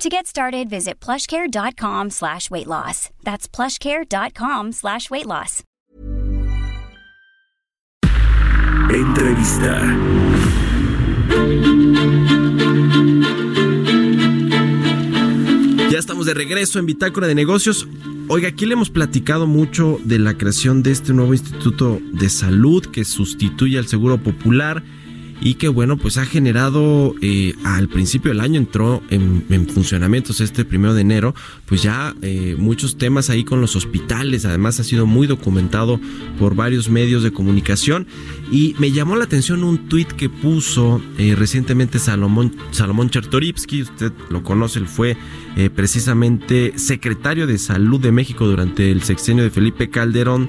To get started, visit plushcare.com slash weight loss. That's plushcare.com slash weight loss. Entrevista. Ya estamos de regreso en Bitácora de Negocios. Oiga, aquí le hemos platicado mucho de la creación de este nuevo Instituto de Salud que sustituye al Seguro Popular y que bueno pues ha generado eh, al principio del año entró en, funcionamiento este primero de enero pues ya eh, muchos temas ahí con los hospitales. Además ha sido muy documentado por varios medios de comunicación. Y me llamó la atención un tuit que puso eh, recientemente Salomón Salomón Chertorivsky usted lo conoce él fue precisamente secretario de salud de México durante el sexenio de Felipe Calderón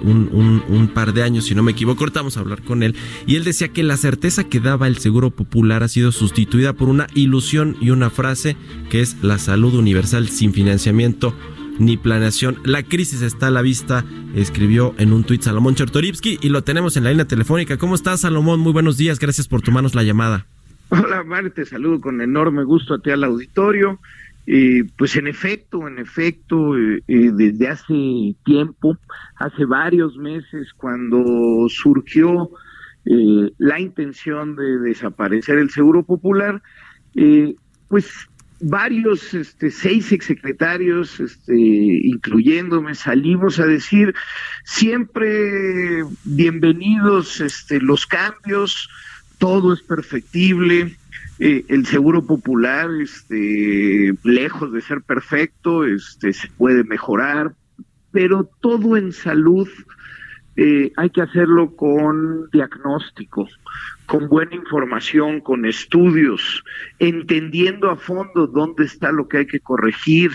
un, un, par de años si no me equivoco. Ahorita vamos a hablar con él. Y él decía que la certeza que daba el Seguro Popular ha sido sustituida por una ilusión y una frase que es la salud universal sin financiamiento ni planeación. La crisis está a la vista, escribió en un tuit Salomón Chertorivsky y lo tenemos en la línea telefónica. ¿Cómo estás, Salomón? Muy buenos días, gracias por tomarnos la llamada. Hola, Mar, te saludo con enorme gusto a ti al auditorio. Eh, pues en efecto, en efecto, eh, eh, desde hace tiempo, hace varios meses, cuando surgió eh, la intención de desaparecer el Seguro Popular, eh, pues varios, este, seis exsecretarios, este, incluyéndome, salimos a decir siempre bienvenidos este, los cambios, todo es perfectible, eh, el seguro popular, este, lejos de ser perfecto, este, se puede mejorar, pero todo en salud eh, hay que hacerlo con diagnóstico, con buena información, con estudios, entendiendo a fondo dónde está lo que hay que corregir.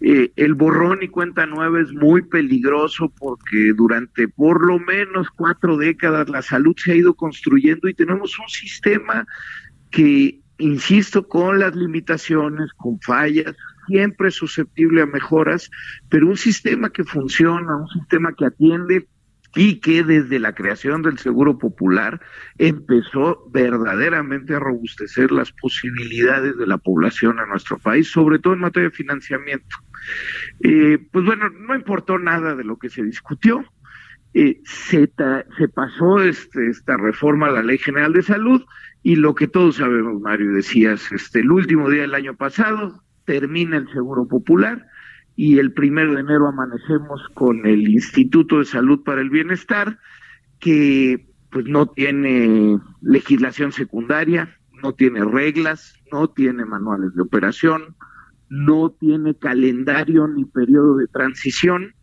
Eh, el borrón y cuenta nueva es muy peligroso porque durante por lo menos cuatro décadas la salud se ha ido construyendo y tenemos un sistema que, insisto, con las limitaciones, con fallas, siempre susceptible a mejoras, pero un sistema que funciona, un sistema que atiende y que desde la creación del Seguro Popular empezó verdaderamente a robustecer las posibilidades de la población en nuestro país, sobre todo en materia de financiamiento. Eh, pues bueno, no importó nada de lo que se discutió. Eh, se, se, pasó este, esta reforma a la Ley General de Salud y lo que todos sabemos, Mario, decías, este, el último día del año pasado termina el Seguro Popular y el primero de enero amanecemos con el Instituto de Salud para el Bienestar, que pues no tiene legislación secundaria, no tiene reglas, no tiene manuales de operación, no tiene calendario ni periodo de transición.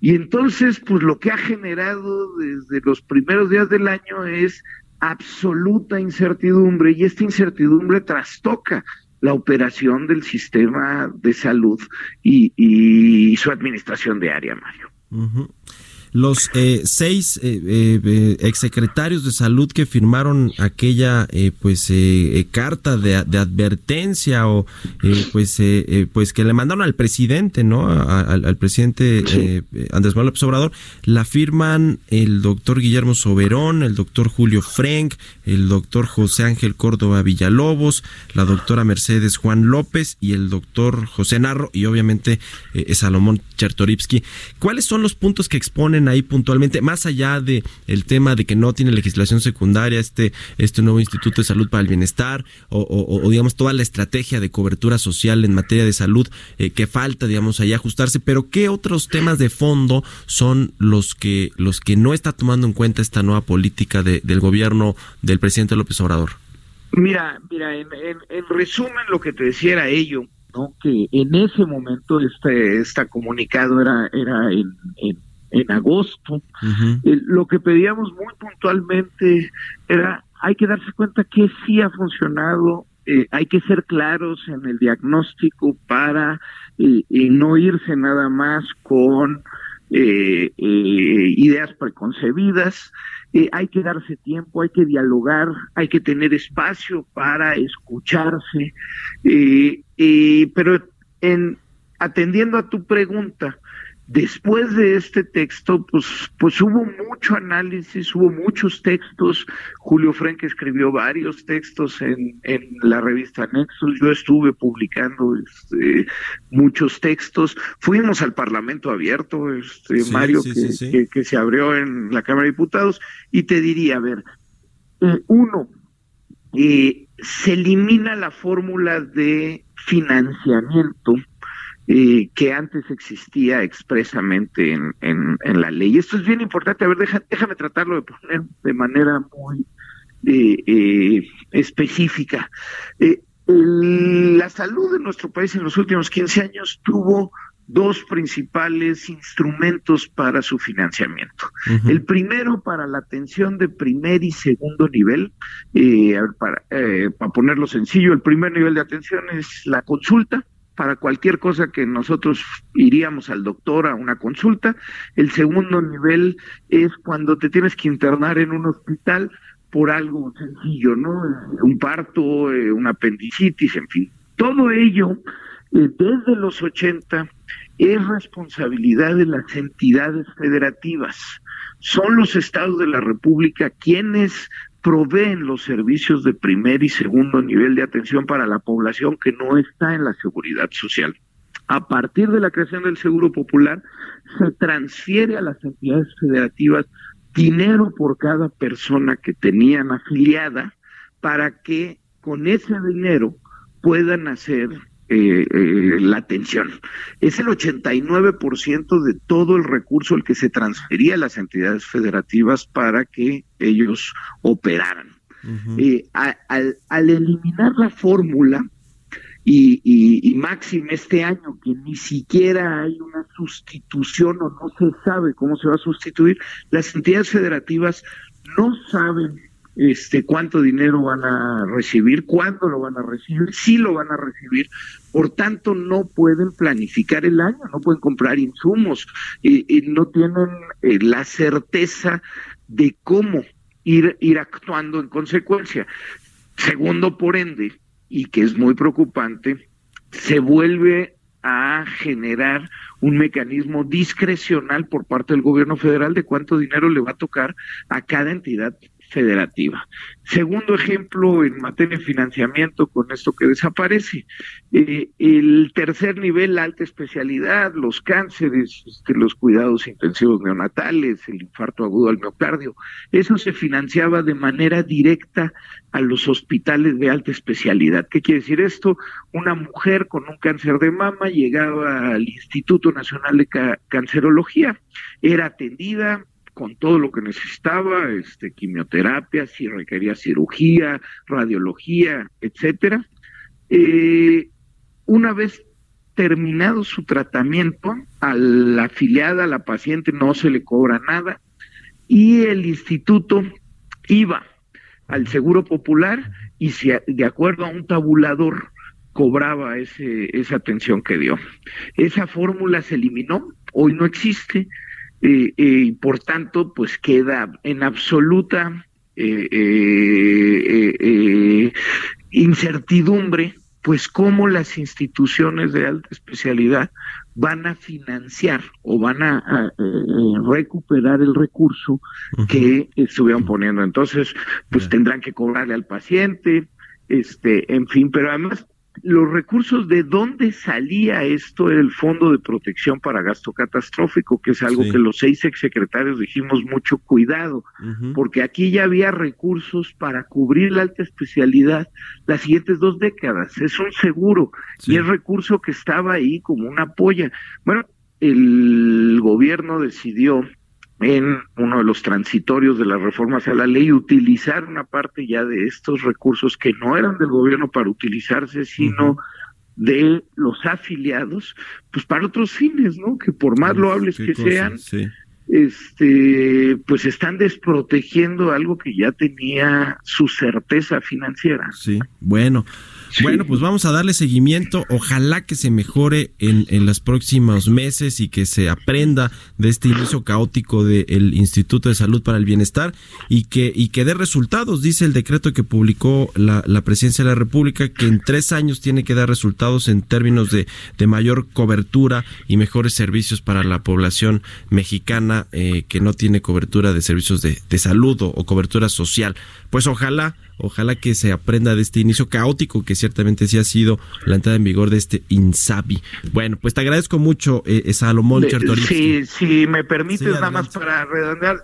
Y entonces, pues lo que ha generado desde los primeros días del año es absoluta incertidumbre y esta incertidumbre trastoca la operación del sistema de salud y, su administración diaria, Mario. Los eh, seis eh, eh, exsecretarios de salud que firmaron aquella pues carta de, advertencia o pues pues que le mandaron al presidente, ¿no? al, presidente Andrés Manuel López Obrador, la firman el doctor Guillermo Soberón, el doctor Julio Frank, el doctor José Ángel Córdoba Villalobos, la doctora Mercedes Juan López y el doctor José Narro y obviamente Salomón Chertorivsky. ¿Cuáles son los puntos que exponen ahí puntualmente, más allá de el tema de que no tiene legislación secundaria este, este nuevo Instituto de Salud para el Bienestar, o, digamos toda la estrategia de cobertura social en materia de salud eh, que falta, digamos, ahí ajustarse, pero qué otros temas de fondo son los que, los que no está tomando en cuenta esta nueva política del gobierno del presidente López Obrador? Mira, mira, en, resumen lo que te decía era ello, ¿no? Que en ese momento este, este comunicado era, era en, en agosto. Eh, lo que pedíamos muy puntualmente era, hay que darse cuenta que sí ha funcionado, eh, hay que ser claros en el diagnóstico para eh, no irse nada más con eh, eh, ideas preconcebidas, eh, hay que darse tiempo, hay que dialogar, hay que tener espacio para escucharse, pero en atendiendo a tu pregunta, Después de este texto, pues, pues hubo mucho análisis, hubo muchos textos. Julio Frenk escribió varios textos en, en la revista Nexus. Yo estuve publicando este, muchos textos. Fuimos al Parlamento abierto, este, Mario, que, Que, se abrió en la Cámara de Diputados. Y te diría, a ver, eh, uno, eh, se elimina la fórmula de financiamiento eh, que antes existía expresamente en, en, la ley. Esto es bien importante. A ver, déjame tratarlo de poner de manera muy eh, eh, específica. la salud de nuestro país en los últimos 15 años tuvo dos principales instrumentos para su financiamiento. El primero para la atención de primer y segundo nivel, para, para ponerlo sencillo, el primer nivel de atención es la consulta, para cualquier cosa que nosotros iríamos al doctor a una consulta. El segundo nivel es cuando te tienes que internar en un hospital por algo sencillo, ¿no? Un parto, eh, una apendicitis, en fin. Todo ello, eh, desde los 80, es responsabilidad de las entidades federativas. Son los estados de la República quienes proveen los servicios de primer y segundo nivel de atención para la población que no está en la seguridad social. A partir de la creación del Seguro Popular, se transfiere a las entidades federativas dinero por cada persona que tenían afiliada para que con ese dinero puedan hacer eh, eh, la atención. Es el 89% de todo el recurso el que se transfería a las entidades federativas para que ellos operaran. Eh, al, eliminar la fórmula, y, y, máxime este año que ni siquiera hay una sustitución o no se sabe cómo se va a sustituir, las entidades federativas no saben este, cuánto dinero van a recibir, cuándo lo van a recibir, si lo van a recibir. Por tanto, no pueden planificar el año, no pueden comprar insumos, y, no tienen eh, la certeza de cómo ir, ir actuando en consecuencia. Segundo, por ende, y que es muy preocupante, se vuelve a generar un mecanismo discrecional por parte del gobierno federal de cuánto dinero le va a tocar a cada entidad federativa. Segundo ejemplo en materia de financiamiento con esto que desaparece. Eh, el tercer nivel, la alta especialidad, los cánceres, este, los cuidados intensivos neonatales, el infarto agudo al miocardio, eso se financiaba de manera directa a los hospitales de alta especialidad. ¿Qué quiere decir esto? Una mujer con un cáncer de mama llegaba al Instituto Nacional de Cancerología, era atendida, con todo lo que necesitaba, este, quimioterapia, si requería cirugía, radiología, etcétera. Eh, una vez terminado su tratamiento, a la afiliada, a la paciente no se le cobra nada y el instituto iba al Seguro Popular y de acuerdo a un tabulador cobraba ese, esa atención que dio. Esa fórmula se eliminó, hoy no existe, y y por tanto, pues queda en absoluta eh, eh, eh, incertidumbre, pues cómo las instituciones de alta especialidad van a financiar o van a, recuperar el recurso que estuvieron poniendo. Entonces, pues tendrán que cobrarle al paciente, este, en fin, pero además los recursos de dónde salía esto el Fondo de Protección para Gasto Catastrófico, que es algo que los seis exsecretarios dijimos mucho cuidado, porque aquí ya había recursos para cubrir la alta especialidad las siguientes dos décadas. Es un seguro y es recurso que estaba ahí como una polla. Bueno, el gobierno decidió en uno de los transitorios de las reformas a la ley, utilizar una parte ya de estos recursos que no eran del gobierno para utilizarse, sino de los afiliados, pues para otros fines, ¿no? Que por más loables que sean, este, pues están desprotegiendo algo que ya tenía su certeza financiera. Sí, bueno. Bueno, pues vamos a darle seguimiento. Ojalá que se mejore en, en los próximos meses y que se aprenda de este inicio caótico del Instituto de Salud para el Bienestar y que, y que dé resultados. Dice el decreto que publicó la, la Presidencia de la República que en tres años tiene que dar resultados en términos de, de mayor cobertura y mejores servicios para la población mexicana eh, que no tiene cobertura de servicios de, de salud o cobertura social. Pues ojalá Ojalá que se aprenda de este inicio caótico que ciertamente sí ha sido la entrada en vigor de este INSABI. Bueno, pues te agradezco mucho, eh, Salomón Sí, si me permites, nada más para redondear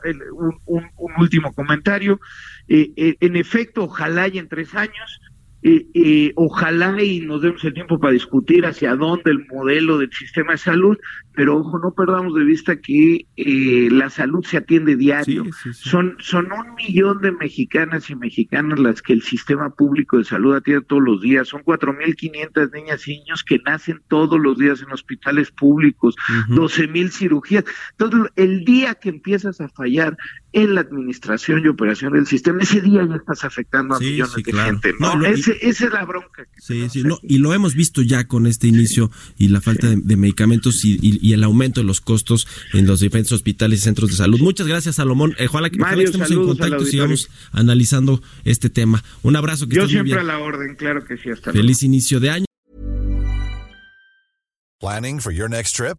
un, último comentario. Eh, eh, en efecto, ojalá y en tres años eh, ojalá y nos demos el tiempo para discutir hacia dónde el modelo del sistema de salud, pero ojo, no perdamos de vista que eh, la salud se atiende diario. Son, son un millón de mexicanas y mexicanos las que el sistema público de salud atiende todos los días. Son 4.500 niñas y niños que nacen todos los días en hospitales públicos, doce mil cirugías. Entonces, el día que empiezas a fallar en la administración y operación del sistema, ese día ya estás afectando a millones de gente. ¿no? esa es la bronca. sí, sí, no, y lo hemos visto ya con este inicio y la falta de, medicamentos y, el aumento de los costos en los diferentes hospitales y centros de salud. Muchas gracias, Salomón. Eh, ojalá, que estemos en contacto y sigamos analizando este tema. Un abrazo. Que Yo siempre a la orden, claro que sí. Hasta Feliz inicio de año. Planning for your next trip?